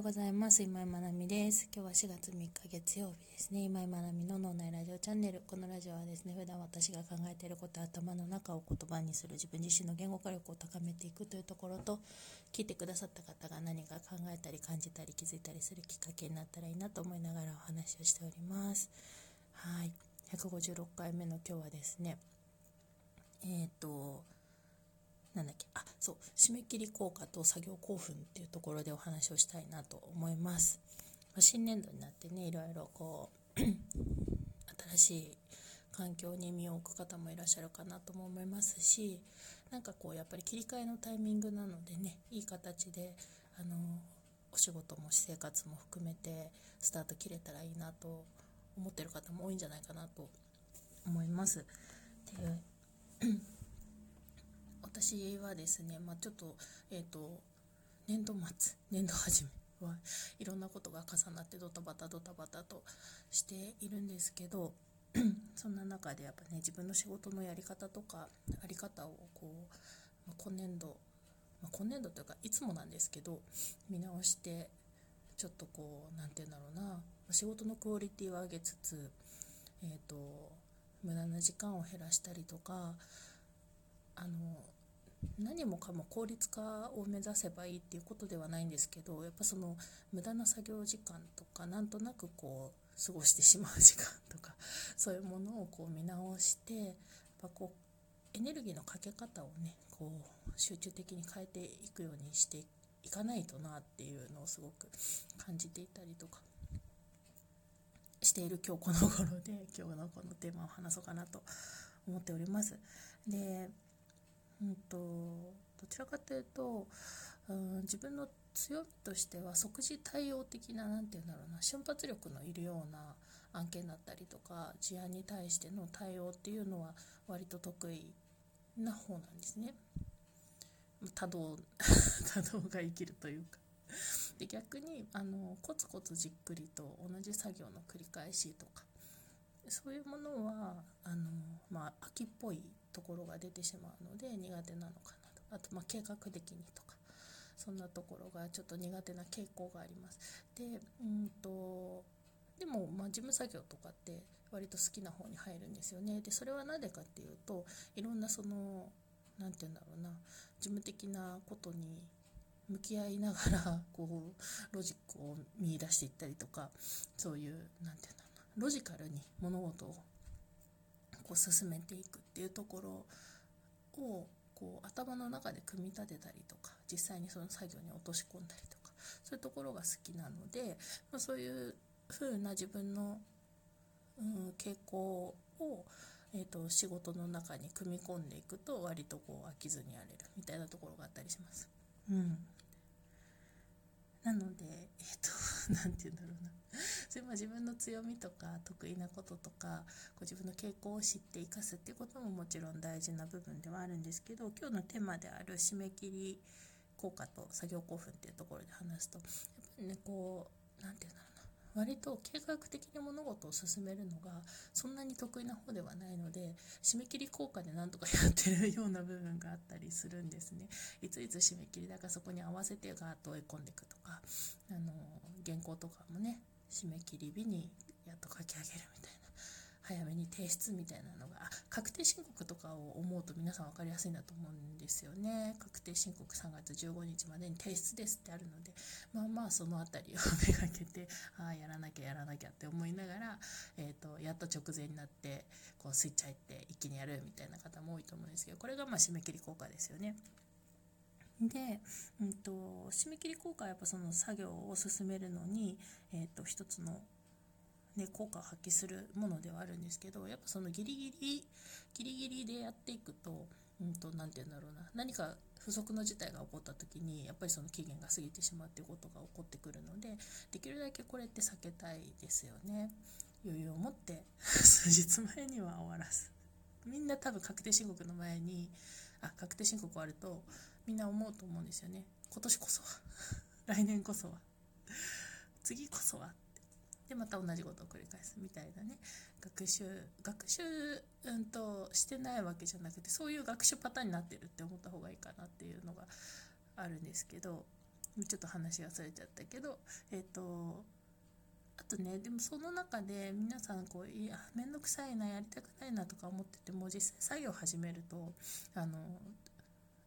ようございます。今井まなみです。今日は4月3日月曜日ですね。今井まなみの脳内ラジオチャンネル。このラジオはですね普段私が考えていること頭の中を言葉にする自分自身の言語化力を高めていくというところと聞いてくださった方が何か考えたり感じたり気づいたりするきっかけになったらいいなと思いながらお話をしております。はい。156回目の今日はですねえっ、ー、となんだっけ？あそう。締め切り効果と作業興奮っていうところでお話をしたいなと思います、まあ、新年度になってねいろいろこう 新しい環境に身を置く方もいらっしゃるかなとも思いますしなんかこうやっぱり切り替えのタイミングなのでねいい形であのお仕事も私生活も含めてスタート切れたらいいなと思ってる方も多いんじゃないかなと思います。で私はですね、まあ、ちょっと,、えーと、年度末 年度始めはいろんなことが重なってドタバタドタバタとしているんですけど そんな中でやっぱね自分の仕事のやり方とかあり方をこう、まあ、今年度、まあ、今年度というかいつもなんですけど見直してちょっとこう何て言うんだろうな仕事のクオリティを上げつつ、えーと無駄な時間を減らしたりとかあの何もかも効率化を目指せばいいっていうことではないんですけどやっぱその無駄な作業時間とかなんとなくこう過ごしてしまう時間とか そういうものをこう見直してやっぱこうエネルギーのかけ方をねこう集中的に変えていくようにしていかないとなっていうのをすごく感じていたりとかしている今日この頃で今日のこのテーマを話そうかなと思っております。でうんと、どちらかというと、うん、自分の強みとしては即時対応的な何て言うんだろうな瞬発力のいるような案件だったりとか事案に対しての対応っていうのは割と得意な方なんですね。多動 多動が生きるというかで逆にあのコツコツじっくりと同じ作業の繰り返しとかそういうものはあの、まあ、秋っぽいところが出てしまうので苦手なのかなと。あとま計画的にとか。そんなところがちょっと苦手な傾向があります。でうんとでもまあ事務作業とかって割と好きな方に入るんですよね。でそれは何でかっていうといろんなその何て言うんだろうな。事務的なことに向き合いながら こうロジックを見いだしていったりとかそういう何て言うんだろうな。ロジカルに物事をこう進めていくっていうところをこう頭の中で組み立てたりとか実際にその作業に落とし込んだりとかそういうところが好きなので、まあ、そういう風な自分の、うん、傾向を、えーと、仕事の中に組み込んでいくと割とこう飽きずにやれるみたいなところがあったりします。うん、なので、えっ、ー、と、何て言うんだろうな。それも自分の強みとか得意なこととかこ自分の傾向を知って生かすっていうことももちろん大事な部分ではあるんですけど今日のテーマである締め切り効果と作業興奮っていうところで話すとやっぱりねこう何て言うんだろうな割と計画的に物事を進めるのがそんなに得意な方ではないので締め切り効果でなんとかやってるような部分があったりするんですね。いついつ締め切りだからそこに合わせてガーッと追い込んでいくとかあの原稿とかもね締め切り日にやっと書き上げるみたいな。早めに提出みたいなのが。確定申告とかを思うと皆さん分かりやすいんだと思うんですよね。確定申告3月15日までに提出ですってあるので。まあまあその辺りをめがけてああやらなきゃやらなきゃって思いながら、えーと、やっと直前になってこうスイッチ入って一気にやるみたいな方も多いと思うんですけどこれがまあ締め切り効果ですよね。で、うんと、締め切り効果はやっぱその作業を進めるのに、えーと、一つの、ね、効果を発揮するものではあるんですけどやっぱそのギリギリギリギリでやっていくと何、うん、て言うんだろうな何か不測の事態が起こった時にやっぱりその期限が過ぎてしまうっていうことが起こってくるのでできるだけこれって避けたいですよね。余裕を持って数日前には終わらす。みんな多分確定申告の前にあ確定申告終わるとみんな思うと思うんですよね。今年こそは。来年こそは。次こそはって。でまた同じことを繰り返すみたいなね。学習学習、うんと、してないわけじゃなくてそういう学習パターンになってるって思った方がいいかなっていうのがあるんですけどちょっと話がそれちゃったけどえっ、とあとねでもその中で皆さんこういや面倒くさいなやりたくないなとか思ってても実際作業始めるとあの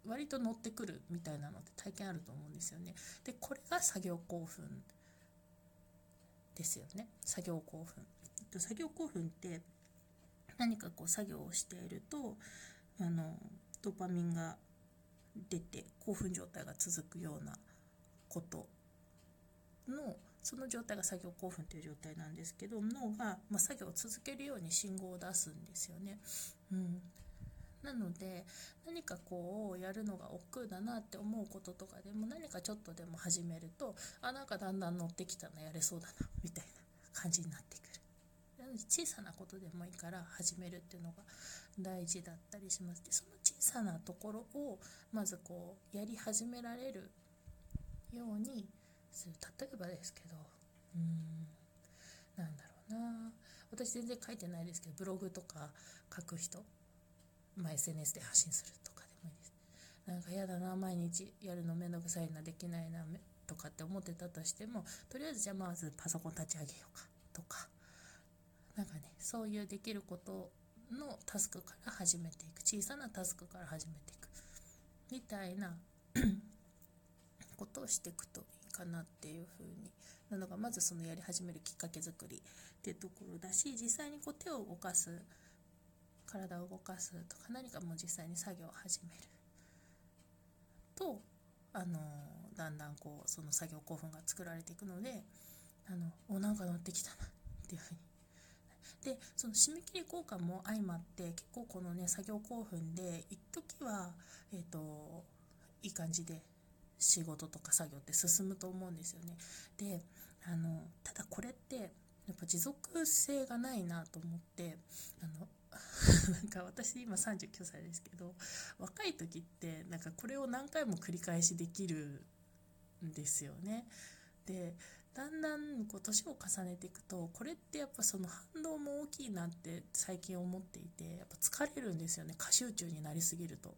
割と乗ってくるみたいなのって体験あると思うんですよね。でこれが作業興奮ですよね作業興奮。作業興奮って何かこう作業をしているとあのドーパミンが出て興奮状態が続くようなことのその状態が作業興奮という状態なんですけど脳が、まあ、作業を続けるように信号を出すんですよね。うん、なので何かこうやるのが億劫だなって思うこととかでも何かちょっとでも始めるとあなんかだんだん乗ってきたなやれそうだなみたいな感じになってくる。小さなことでもいいから始めるっていうのが大事だったりします。でその小さなところをまずこうやり始められるようにする。例えばですけどうんなんだろうな。私全然書いてないですけどブログとか書く人、まあ、SNS で発信するとかでもいいです。なんか嫌だな毎日やるのめんどくさいなできないなとかって思ってたとしてもとりあえずじゃあまずパソコン立ち上げようかとか。なんかねそういうできることのタスクから始めていく。小さなタスクから始めていくみたいな ことをしていくといいかなっていうふうに。なのがまずそのやり始めるきっかけ作りっていうところだし実際にこう手を動かす体を動かすとか何かもう実際に作業を始めるとあのだんだんこうその作業興奮が作られていくのであのおなんか乗ってきたなっていうふうにでその締め切り効果も相まって結構このね作業興奮で一時はえっ、ー、といい感じで仕事とか作業って進むと思うんですよね。であのただこれってやっぱ持続性がないなと思ってあのなんか私今39歳ですけど若い時ってなんかこれを何回も繰り返しできるんですよね。でだんだんこう年を重ねていくとこれってやっぱその反動も大きいなって最近思っていてやっぱ疲れるんですよね過集中になりすぎると。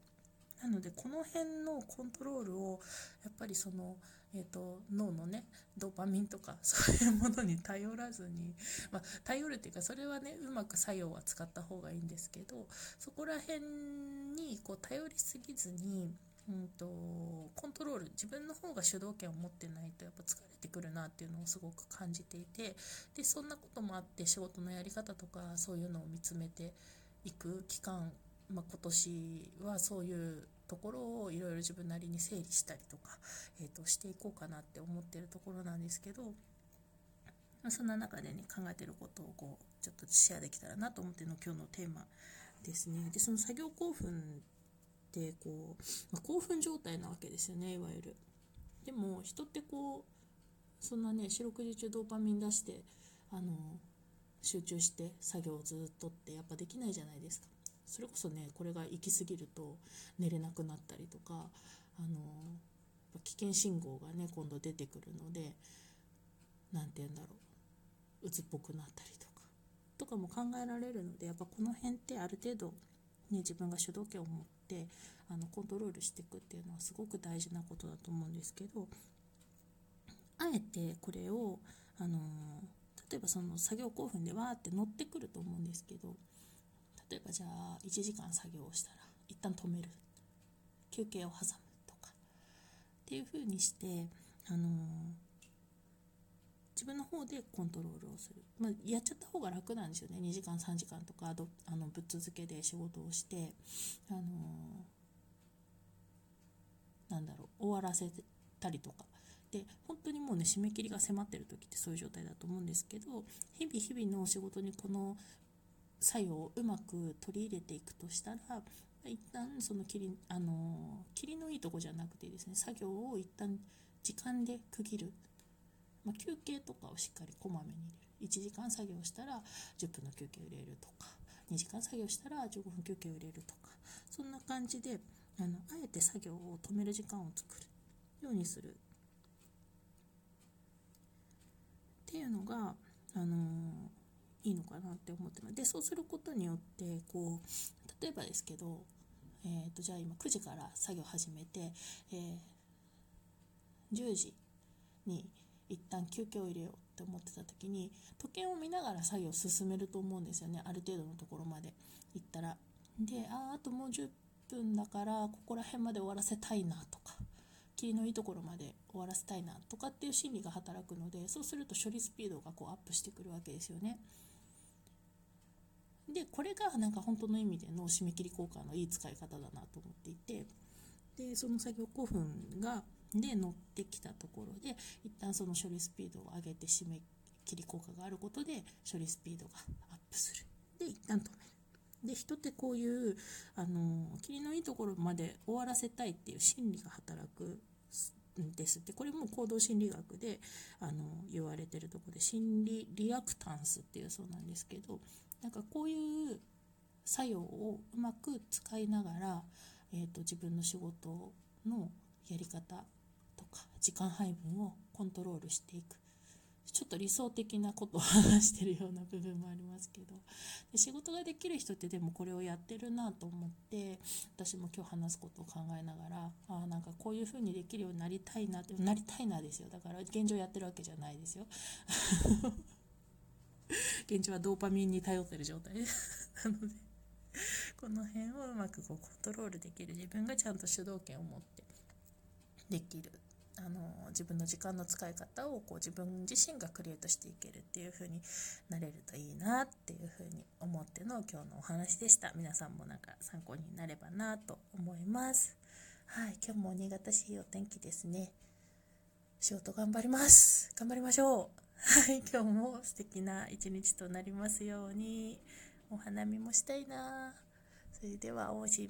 なのでこの辺のコントロールをやっぱりその、えーと、脳のねドーパミンとか そういうものに頼らずに、まあ、頼るっていうかそれはねうまく作用は使った方がいいんですけどそこら辺にこう頼りすぎずにうんと、コントロール自分の方が主導権を持ってないとやっぱ疲れてくるなっていうのをすごく感じていてでそんなこともあって仕事のやり方とかそういうのを見つめていく期間、まあ、今年はそういうところをいろいろ自分なりに整理したりとか、えー、としていこうかなって思ってるところなんですけど、そんな中でね考えてることをこうちょっとシェアできたらなと思っての今日のテーマですね。でその作業興奮ってこう、まあ、興奮状態なわけですよねいわゆる。でも人ってこうそんなね四六時中ドーパミン出してあの集中して作業をずっとってやっぱできないじゃないですか。それこそねこれが行き過ぎると寝れなくなったりとかあの危険信号がね今度出てくるので何て言うんだろう鬱っぽくなったりとかとかも考えられるのでやっぱこの辺ってある程度、ね、自分が主導権を持ってあのコントロールしていくっていうのはすごく大事なことだと思うんですけどあえてこれをあの例えばその作業興奮でわーって乗ってくると思うんですけど例えばじゃあ1時間作業をしたら一旦止める。休憩を挟むとか。っていう風にしてあの自分の方でコントロールをする、まあ、やっちゃった方が楽なんですよね。2時間3時間とかどあのぶっ続けで仕事をしてあのなんだろう終わらせたりとか。で本当にもうね締め切りが迫ってる時ってそういう状態だと思うんですけど日々日々の仕事にこの作用をうまく取り入れていくとしたら一旦その切りあの切りのいいとこじゃなくてですね作業を一旦時間で区切る、まあ、休憩とかをしっかりこまめに入れる。1時間作業したら10分の休憩を入れるとか2時間作業したら15分休憩を入れるとかそんな感じであのあえて作業を止める時間を作る。ようにする。っていうのが、あの、いいのかなって思ってますでそうすることによってこう例えばですけど、えーと、じゃあ今9時から作業始めて、えー、10時に一旦休憩を入れようって思ってた時に時計を見ながら作業を進めると思うんですよねある程度のところまで行ったら。でああともう10分だからここら辺まで終わらせたいなとか霧のいいところまで終わらせたいなとかっていう心理が働くのでそうすると処理スピードがこうアップしてくるわけですよね。でこれがなんか本当の意味での締め切り効果のいい使い方だなと思っていてでその作業5分がで乗ってきたところで一旦その処理スピードを上げて締め切り効果があることで処理スピードがアップする。で一旦止める。で人ってこういうあの霧のいいところまで終わらせたいっていう心理が働くです。ってこれも行動心理学であの言われてるとこで心理リアクタンスっていうそうなんですけどなんかこういう作用をうまく使いながら、えーと、自分の仕事のやり方とか時間配分をコントロールしていく。ちょっと理想的なことを話してるような部分もありますけど。で仕事ができる人ってでもこれをやってるなと思って私も今日話すことを考えながらあなんかこういう風にできるようになりたいなってなりたいなですよ。だから現状やってるわけじゃないですよ。現状はドーパミンに頼ってる状態。なのでこの辺をうまくこうコントロールできる自分がちゃんと主導権を持ってできる。あの自分の時間の使い方をこう自分自身がクリエイトしていけるっていう風になれるといいなっていう風に思っての今日のお話でした皆さんもなんか参考になればなと思いますはい今日も新潟市いいお天気ですね仕事頑張ります頑張りましょうはい、今日も素敵な一日となりますように。お花見もしたいな。それでは、おしまい。